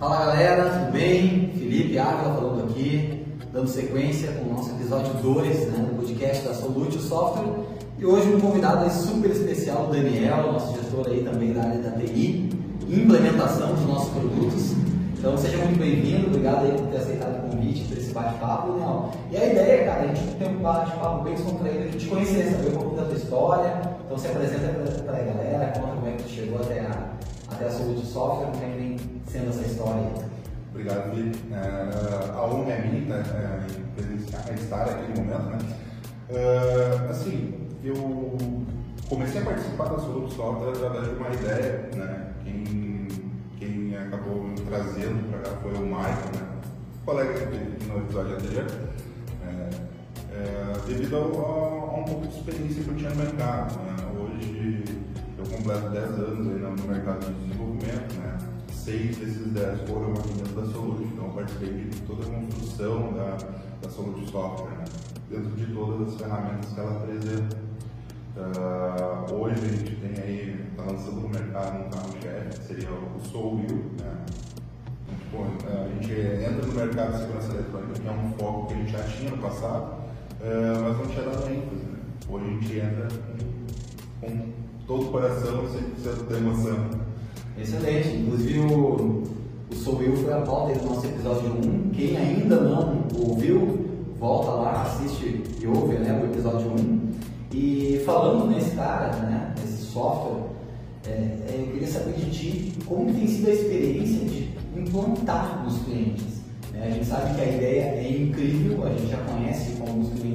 Fala galera, tudo bem? Felipe Ávila falando aqui, dando sequência com o nosso episódio 2 né, do podcast da Solute Software. E hoje um convidado aí super especial, o Daniel, nosso gestor aí também da área da TI, implementação dos nossos produtos. Então seja muito bem-vindo, obrigado aí por ter aceitado o convite para esse bate-papo, Daniel. E a ideia, cara, a gente tem um bate-papo bem descontraído, a gente te conhecer, saber um pouco da tua história. Então se apresenta para a galera, conta como é que tu chegou até a, até a Software, como é que vem sendo essa história. Obrigado, Felipe. É, a honra é minha né, estar aqui no momento. Né? É, assim, eu comecei a participar da Solute Software através de uma ideia, né? Quem, quem acabou me trazendo para cá foi o Michael, né? colega que no episódio anterior, é, devido a, a, um pouco de experiência que eu tinha no mercado. Né? Hoje eu completo 10 anos aí no mercado de desenvolvimento, né? seis desses 10 foram aqui dentro da Solute, então eu participei de toda a construção da, da Solute Software, né? dentro de todas as ferramentas que ela apresenta. Uh, hoje a gente tem aí, está lançando no mercado um carro-chefe, que seria o SoulWheel, né? Bom, a gente entra no mercado de segurança eletrônica, que é um foco que a gente já tinha no passado, uh, mas não tinha dado ênfase. Né? Hoje a gente entra com todo o coração, sem ter emoção. Excelente. Inclusive o, o Sou Will foi a pauta do nosso episódio 1. Quem ainda não ouviu, volta lá, assiste e ouve né, o episódio 1. E falando nesse cara, né, nesse software, é, é, eu queria saber de ti como tem sido a experiência de implantar nos clientes. Né? A gente sabe que a ideia é incrível, a gente já conhece alguns clientes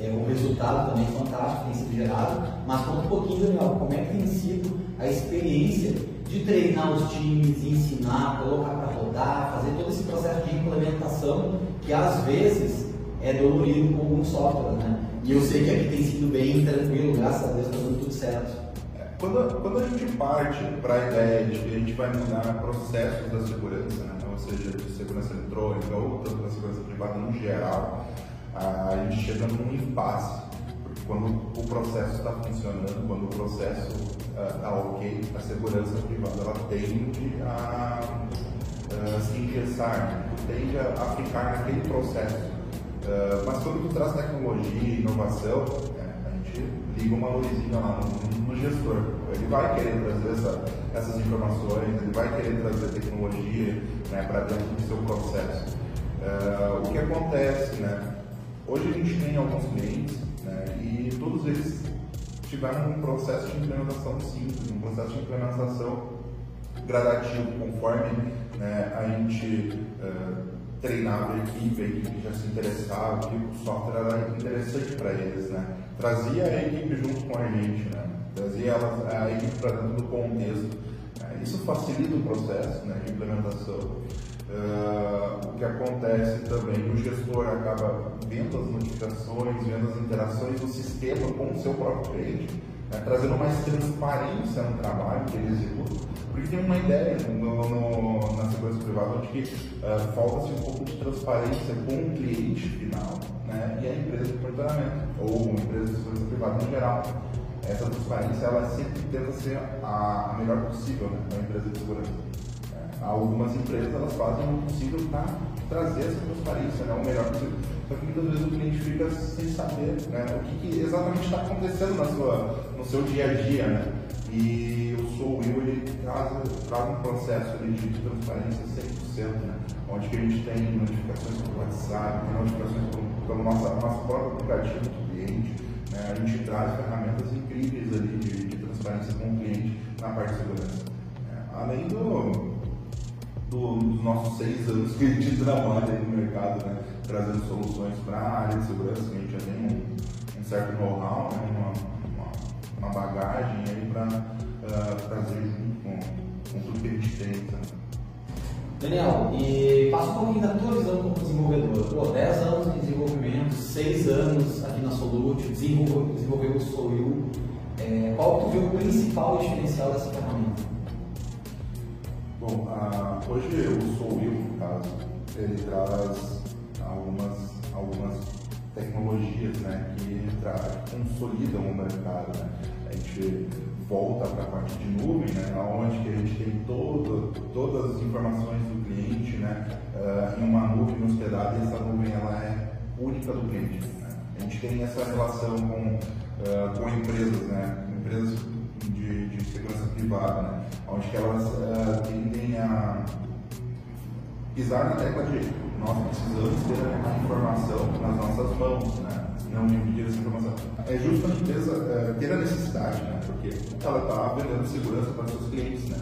é, o resultado também fantástico tem sido gerado, mas conta um pouquinho, Daniel, como é que tem sido a experiência de treinar os times, ensinar, colocar para rodar, fazer todo esse processo de implementação que às vezes é dolorido com alguns softwares, né? E eu sei que aqui tem sido bem tranquilo, graças a Deus está dando tudo certo. É, quando, quando a gente parte para a ideia de que a gente vai mudar processos da segurança, né? ou seja, de segurança eletrônica ou da segurança privada no geral, a gente chega num impasse. Porque quando o processo está funcionando, quando o processo está uh, ok, a segurança privada ela tende a uh, se engessar, tende a, ficar naquele processo. Uh, mas quando tu traz tecnologia inovação, é, a gente liga uma luzinha lá no, no, gestor. Ele vai querer trazer essa, essas informações, ele vai querer trazer tecnologia né, para dentro do seu processo. Uh, o que acontece, né? Hoje a gente tem alguns clientes né, e todos eles tiveram um processo de implementação simples, um processo de implementação gradativo, conforme né, a gente uh, treinava a equipe, a equipe já se interessava, que o software era interessante para eles. Né? Trazia a equipe junto com a gente, né? trazia ela, a equipe para dentro do contexto. Né? Isso facilita o processo né, de implementação. Uh, o que acontece também, o gestor acaba vendo as notificações, vendo as interações do sistema com o seu próprio cliente, né, trazendo mais transparência no trabalho que ele executa, porque tem uma ideia no, no, na segurança privada de que uh, falta-se um pouco de transparência com o cliente final né, e a empresa de monitoramento, ou empresa de segurança privada no geral. Essa transparência ela sempre tenta ser a melhor possível né, para a empresa de segurança algumas empresas elas fazem o possível para trazer essa transparência, né, o melhor possível. Só que muitas vezes o cliente fica sem saber né, o que, que exatamente está acontecendo na sua, no seu dia a dia. Né? E o Sou Eu ele traz, traz um processo de transparência 100%, né? onde que a gente tem notificações pelo WhatsApp, notificações pelo, pelo nosso, nosso próprio aplicativo do cliente. Né? A gente traz ferramentas incríveis ali de, de transparência com o cliente na parte de segurança. É, além do, dos nossos seis anos que a gente trabalha no mercado, né, trazendo soluções para a área de segurança, que a gente já tem um, um certo know-how, né, uma, uma, uma, bagagem para uh, trazer junto com, com, tudo que a gente tem. Tá? Daniel, e passa um pouquinho da tua visão como desenvolvedor. Pô, 10 anos de desenvolvimento, 6 anos aqui na Solute, desenvolveu, desenvolveu o Soil. É, qual tu viu o principal diferencial dessa ferramenta? Bom, a, hoje o Sou no caso, ele traz algumas, algumas tecnologias né, que, tra, consolidam o mercado. Né? A gente volta para a parte de nuvem, né, onde que a gente tem todo, todas as informações do cliente né, uh, em uma nuvem hospedada e essa nuvem ela é única do cliente. Né? A gente tem essa relação com, uh, com empresas, né, empresas de, segurança privada, né, onde elas uh, tendem a pisar na tecla de nós precisamos ter a informação nas nossas mãos, né? não dividir essa informação. É justo a empresa é, ter a necessidade, né? porque ela está vendendo segurança para seus clientes. Né?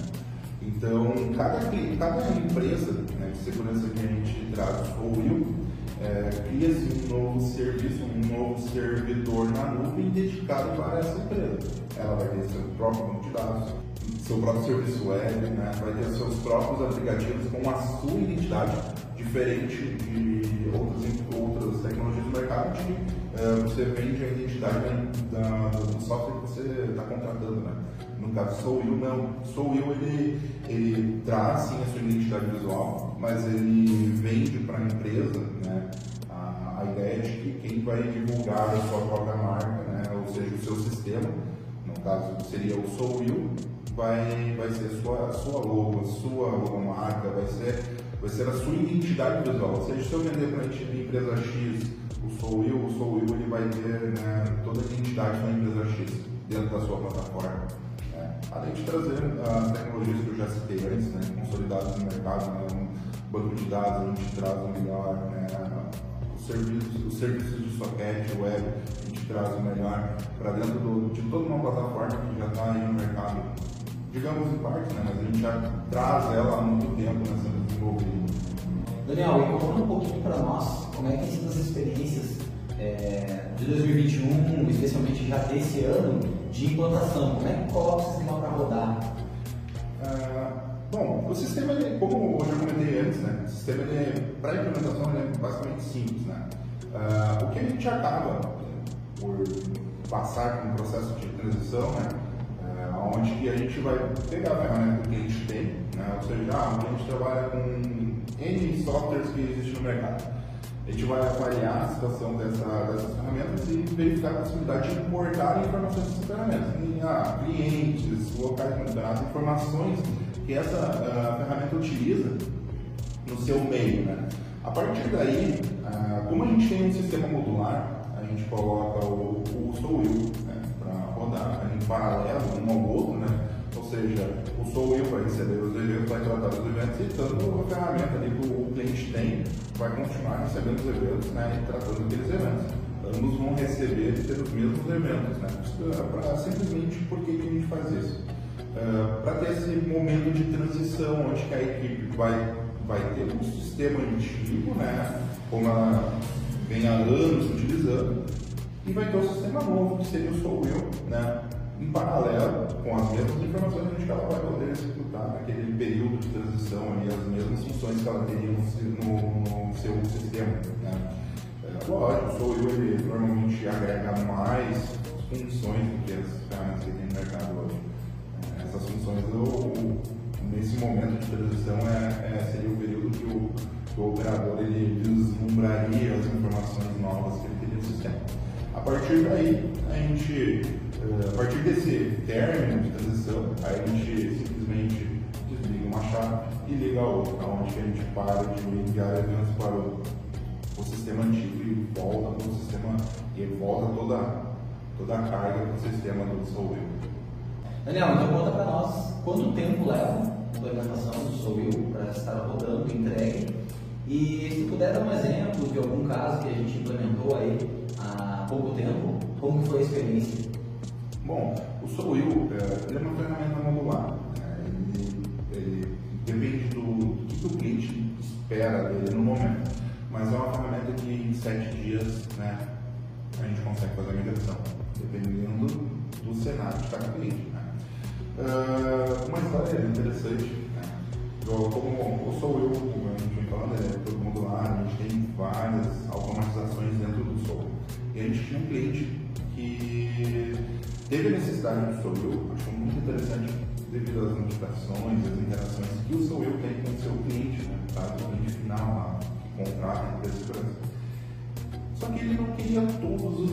Então, cada, cada empresa né, de segurança que a gente traz ou Will, é, cria-se um novo serviço, um novo servidor na nuvem dedicado para essa empresa. Ela vai ter seu próprio banco de dados, seu próprio serviço web, né? vai ter seus próprios aplicativos com a sua identidade, diferente de outras, outras tecnologias do mercado, que uh, você vende a identidade da, do software que você está contratando. Né? No caso, Sou Eu não. Sou Eu ele, ele traz sim a sua identidade visual, mas ele vende para a empresa né, a, a ideia de que quem vai divulgar a sua própria marca, né, ou seja, o seu sistema, caso seria o Sou Eu, vai, vai ser a sua, a sua logo, a sua logomarca, vai ser, vai ser a sua identidade visual. Ou seja, se eu vender para a empresa X, o Sou Eu, o Sou Eu, ele vai ter né, toda a identidade da empresa X dentro da sua plataforma. Né? Além de trazer as tecnologias que eu já citei antes, né, consolidadas no mercado, né, um banco de dados, a gente traz o melhor, né, os serviços, os serviços de socket, web, traz o melhor para dentro do, de toda uma plataforma que já está aí no mercado digamos em parte, né, mas a gente já traz ela há muito tempo né, sendo desenvolvida. Daniel, e contando um pouquinho para nós como é que sido as experiências é, de 2021, especialmente já desse ano, de implantação. Como é que coloca o sistema para rodar? Ah, bom, o sistema, ele, como eu já comentei antes, né, o sistema para implementação é basicamente simples. Né? Ah, o que a gente acaba por passar por um processo de transição, né, onde que a gente vai pegar a ferramenta que a gente tem, né? ou seja, ah, a gente trabalha com N softwares que existem no mercado. A gente vai avaliar a situação dessa, dessas ferramentas e verificar a possibilidade de importar informações dessas ferramentas. E, ah, clientes, locais monitorados, informações que essa uh, ferramenta utiliza no seu meio. Né? A partir daí, uh, como a gente tem um sistema modular, a gente coloca o, o SOUIL, rodar em paralelo um ao outro, né? Ou seja, o Eu vai receber os eventos, vai tratar os eventos e tanto a ferramenta ali que o cliente tem vai continuar recebendo os eventos né, e tratando aqueles eventos. Ambos vão receber e ter os mesmos eventos, né? Pra, simplesmente por que, a gente faz isso? Uh, para ter esse momento de transição onde a equipe vai, vai ter um sistema antigo, né? Como ela vem há anos utilizando, e vai ter o sistema novo, que seria o Sou né? em paralelo com as mesmas informações que ela vai poder executar naquele período de transição, ali, as mesmas funções que ela teria no, no seu sistema. Né? É, lógico, o Sou ele normalmente agrega mais funções do que as ferramentas que tem no mercado hoje. É, essas funções, eu, nesse momento de transição, é, é, seria o período que o, que o operador ele vislumbraria as informações novas que ele teria no sistema. A partir daí, a gente, eh, a partir desse término de transição, a gente simplesmente desliga uma chave e liga a outra, onde a gente para de enviar eventos para o, o sistema antigo e volta para o sistema, e volta toda, toda a carga para o sistema do Soul Daniel, então conta para nós quanto tempo leva a implementação do Soul para estar rodando, entregue, e se puder dar um exemplo de algum caso que a gente implementou aí pouco tempo, como foi a experiência? Bom, o SoulWheel é, é uma ferramenta modular. Né? Ele, ele, depende do, do que o cliente espera dele no momento. Mas é uma ferramenta que em sete dias né, a gente consegue fazer a migração, dependendo do cenário de cada cliente. Uh, uma história interessante, né? como, como sou eu, a gente falando, é todo modular, a gente tem várias automatizações dentro do Soul. E a gente tinha um cliente que teve a necessidade do Sou Eu, achou muito interessante devido às notificações, às interações que o Sou Eu tem com o seu cliente, né? Tá? O cliente final lá, que contrata a segurança. Só que ele não queria todos os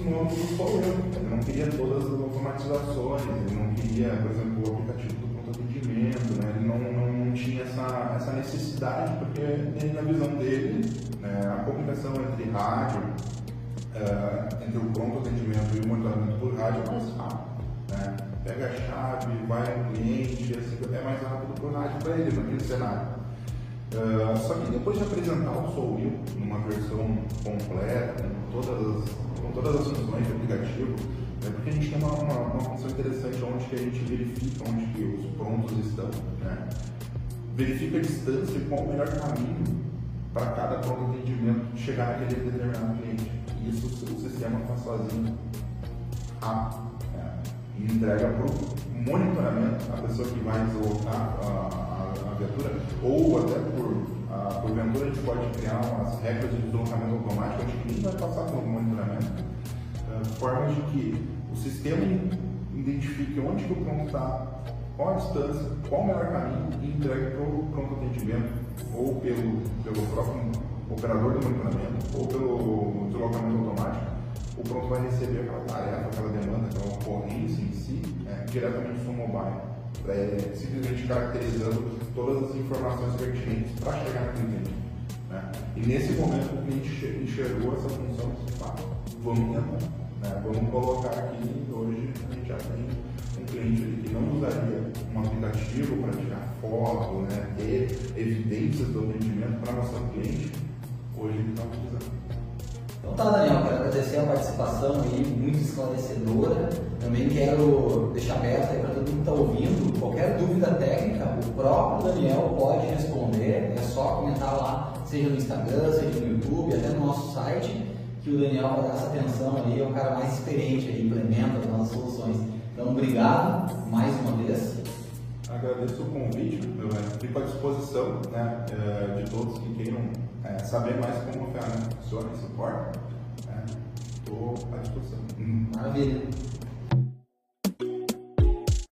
Sou Eu, ele não queria todas as automatizações, ele não queria, por exemplo, o aplicativo do conta atendimento, né? ele não, não, não tinha essa, essa necessidade, porque na visão dele, né, a comunicação entre rádio, uh, entre o pronto atendimento e o monitoramento por rádio é mais rápido. Né? Pega a chave, vai no cliente, assim, é mais rápido para o rádio para ele naquele cenário. Uh, só que depois de apresentar o Soul numa versão completa, com todas as, com todas as funções do aplicativo, é porque a gente tem uma, uma, uma função interessante onde que a gente verifica onde que os prontos estão, né? verifica a distância e qual o melhor caminho para cada pronto atendimento chegar naquele determinado cliente. Isso o sistema faz sozinho e entrega para o monitoramento a pessoa que vai deslocar a, a, a viatura ou até por a, porventura a gente pode criar umas regras de deslocamento automático onde nem vai passar pelo monitoramento formas de que o sistema identifique onde que o pronto está, qual a distância, qual o melhor caminho e entregue para o pronto atendimento, ou pelo, pelo próprio operador do monitoramento, ou pelo deslocamento automático, o pronto vai receber aquela tarefa, aquela demanda, aquela ocorrência em si, é, diretamente no mobile, é, simplesmente caracterizando todas as informações pertinentes para chegar no cliente. Né? E nesse momento o cliente enxergou essa função de fato, vamos tentar. Né? Vamos colocar aqui, hoje a gente já tem um cliente que não usaria um aplicativo para tirar foto, né? ter evidências do atendimento para mostrar o cliente, hoje ele está utilizando. Então tá, Daniel, quero agradecer a participação aí, muito esclarecedora. Também quero deixar aberto aí para todo mundo que está ouvindo. Qualquer dúvida técnica, o próprio Daniel pode responder. É só comentar lá, seja no Instagram, seja no YouTube, até no nosso site que o Daniel vai dar essa atenção ali, é o cara mais experiente aí, implementa as nossas soluções. Então, obrigado mais uma vez. Agradeço o convite, fico à disposição né, eh, de todos que queiram é, saber mais como a ferramenta funciona e suporta. Estou né, à disposição. Maravilha.